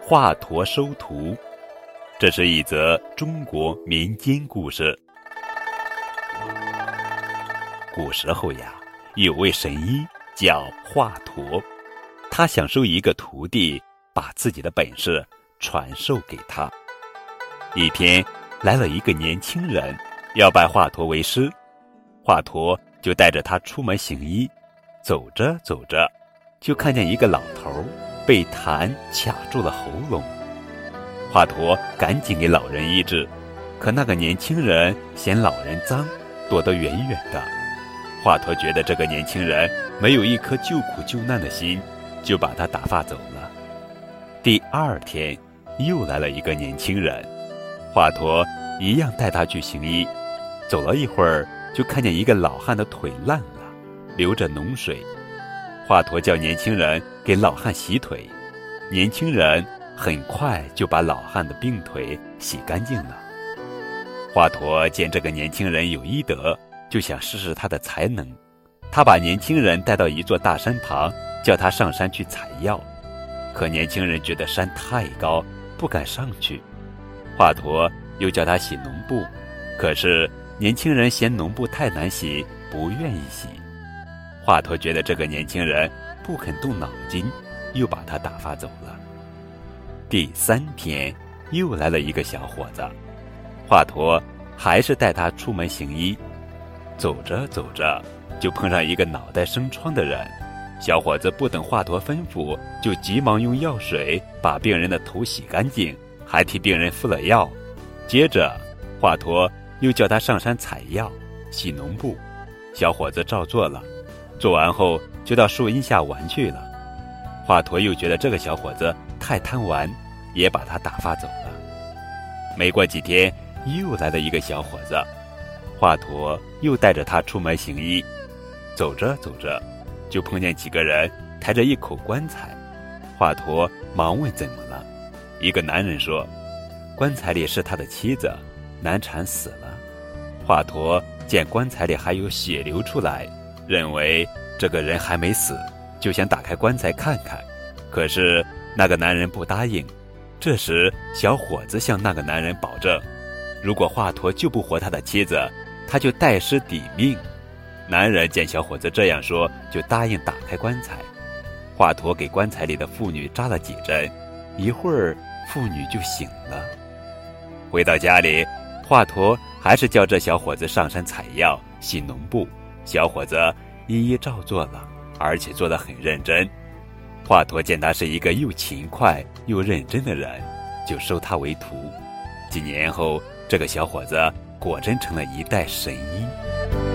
华佗收徒，这是一则中国民间故事。古时候呀，有位神医叫华佗，他想收一个徒弟，把自己的本事传授给他。一天，来了一个年轻人，要拜华佗为师，华佗就带着他出门行医。走着走着，就看见一个老头。被痰卡住了喉咙，华佗赶紧给老人医治，可那个年轻人嫌老人脏，躲得远远的。华佗觉得这个年轻人没有一颗救苦救难的心，就把他打发走了。第二天，又来了一个年轻人，华佗一样带他去行医。走了一会儿，就看见一个老汉的腿烂了，流着脓水。华佗叫年轻人给老汉洗腿，年轻人很快就把老汉的病腿洗干净了。华佗见这个年轻人有医德，就想试试他的才能。他把年轻人带到一座大山旁，叫他上山去采药。可年轻人觉得山太高，不敢上去。华佗又叫他洗脓布，可是年轻人嫌脓布太难洗，不愿意洗。华佗觉得这个年轻人不肯动脑筋，又把他打发走了。第三天，又来了一个小伙子，华佗还是带他出门行医。走着走着，就碰上一个脑袋生疮的人。小伙子不等华佗吩咐，就急忙用药水把病人的头洗干净，还替病人敷了药。接着，华佗又叫他上山采药、洗脓布，小伙子照做了。做完后，就到树荫下玩去了。华佗又觉得这个小伙子太贪玩，也把他打发走了。没过几天，又来了一个小伙子，华佗又带着他出门行医。走着走着，就碰见几个人抬着一口棺材。华佗忙问怎么了，一个男人说：“棺材里是他的妻子，难产死了。”华佗见棺材里还有血流出来。认为这个人还没死，就想打开棺材看看，可是那个男人不答应。这时，小伙子向那个男人保证，如果华佗救不活他的妻子，他就代尸抵命。男人见小伙子这样说，就答应打开棺材。华佗给棺材里的妇女扎了几针，一会儿妇女就醒了。回到家里，华佗还是叫这小伙子上山采药、洗脓布。小伙子一一照做了，而且做得很认真。华佗见他是一个又勤快又认真的人，就收他为徒。几年后，这个小伙子果真成了一代神医。